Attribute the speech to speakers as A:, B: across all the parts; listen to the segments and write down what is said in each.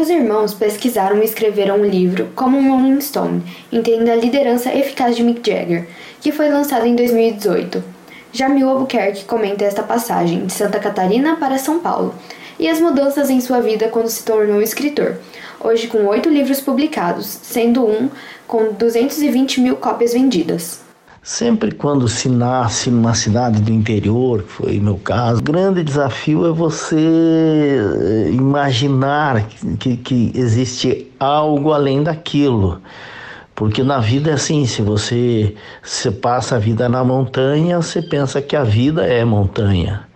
A: Os irmãos pesquisaram e escreveram um livro, como um Rolling Stone, entendendo a liderança eficaz de Mick Jagger, que foi lançado em 2018. Jamil Albuquerque comenta esta passagem de Santa Catarina para São Paulo e as mudanças em sua vida quando se tornou escritor, hoje com oito livros publicados, sendo um com 220 mil cópias vendidas.
B: Sempre quando se nasce numa cidade do interior, que foi meu caso, o grande desafio é você eh, imaginar que, que existe algo além daquilo. Porque na vida é assim, se você, se passa a vida na montanha, você pensa que a vida é montanha.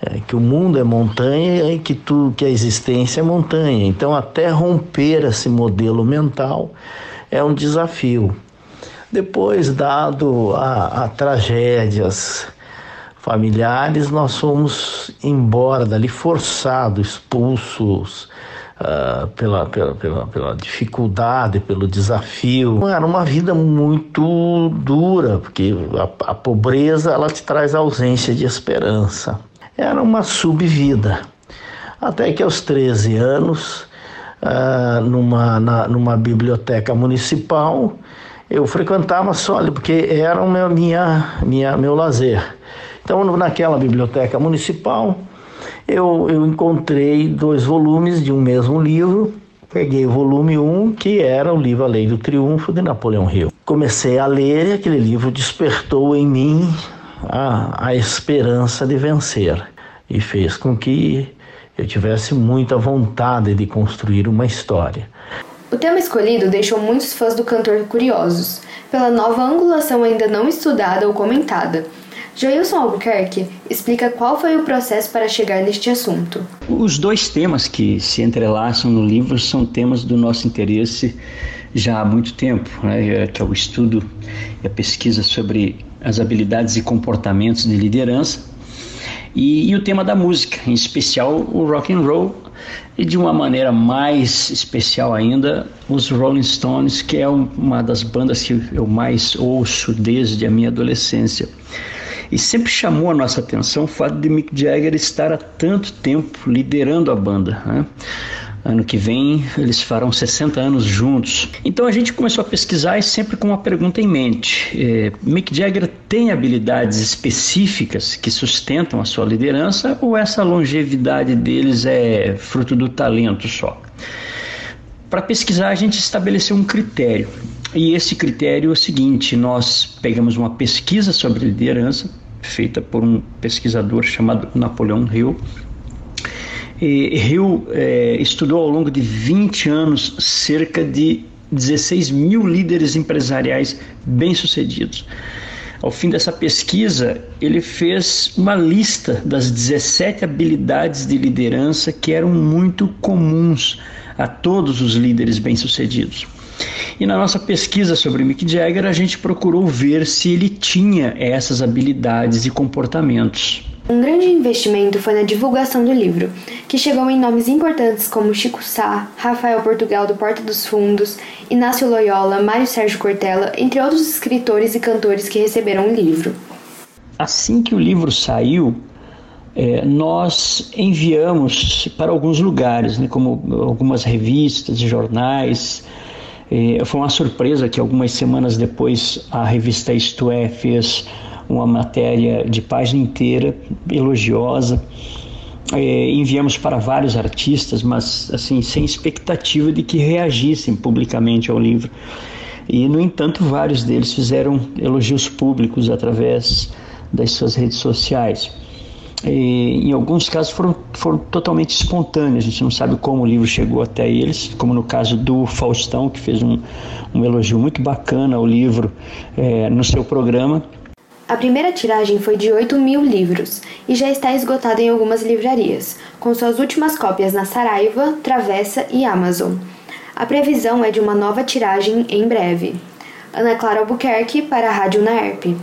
B: É, que o mundo é montanha e que, tu, que a existência é montanha. Então, até romper esse modelo mental é um desafio. Depois, dado a, a tragédias familiares, nós fomos embora dali forçados, expulsos uh, pela, pela, pela, pela dificuldade, pelo desafio. Era uma vida muito dura, porque a, a pobreza ela te traz ausência de esperança. Era uma subvida. Até que aos 13 anos, uh, numa, na, numa biblioteca municipal, eu frequentava só ali, porque era o meu, minha, minha, meu lazer. Então, naquela biblioteca municipal, eu, eu encontrei dois volumes de um mesmo livro. Peguei o volume 1, um, que era o livro A Lei do Triunfo de Napoleão Hill. Comecei a ler e aquele livro despertou em mim a, a esperança de vencer e fez com que eu tivesse muita vontade de construir uma história.
A: O tema escolhido deixou muitos fãs do cantor curiosos, pela nova angulação ainda não estudada ou comentada. Joilson Albuquerque explica qual foi o processo para chegar neste assunto.
C: Os dois temas que se entrelaçam no livro são temas do nosso interesse já há muito tempo, né? que é o estudo e a pesquisa sobre as habilidades e comportamentos de liderança e, e o tema da música, em especial o rock and roll e de uma maneira mais especial ainda, os Rolling Stones, que é uma das bandas que eu mais ouço desde a minha adolescência. E sempre chamou a nossa atenção o fato de Mick Jagger estar há tanto tempo liderando a banda. Né? Ano que vem eles farão 60 anos juntos. Então a gente começou a pesquisar e sempre com uma pergunta em mente: é, Mick Jagger tem habilidades específicas que sustentam a sua liderança ou essa longevidade deles é fruto do talento só? Para pesquisar, a gente estabeleceu um critério. E esse critério é o seguinte: nós pegamos uma pesquisa sobre liderança, feita por um pesquisador chamado Napoleão Hill, Hill é, estudou ao longo de 20 anos cerca de 16 mil líderes empresariais bem-sucedidos. Ao fim dessa pesquisa, ele fez uma lista das 17 habilidades de liderança que eram muito comuns a todos os líderes bem-sucedidos. E na nossa pesquisa sobre Mick Jagger, a gente procurou ver se ele tinha essas habilidades e comportamentos.
A: Um grande investimento foi na divulgação do livro, que chegou em nomes importantes como Chico Sá, Rafael Portugal do Porta dos Fundos, Inácio Loyola, Mário Sérgio Cortella, entre outros escritores e cantores que receberam o livro.
C: Assim que o livro saiu, é, nós enviamos para alguns lugares, né, como algumas revistas, jornais. É, foi uma surpresa que algumas semanas depois a revista Isto É fez uma matéria de página inteira, elogiosa. É, enviamos para vários artistas, mas assim sem expectativa de que reagissem publicamente ao livro. E no entanto, vários deles fizeram elogios públicos através das suas redes sociais. E, em alguns casos foram, foram totalmente espontâneos, a gente não sabe como o livro chegou até eles, como no caso do Faustão, que fez um, um elogio muito bacana ao livro é, no seu programa.
A: A primeira tiragem foi de 8 mil livros e já está esgotada em algumas livrarias, com suas últimas cópias na Saraiva, Travessa e Amazon. A previsão é de uma nova tiragem em breve. Ana Clara Albuquerque para a Rádio Naerp.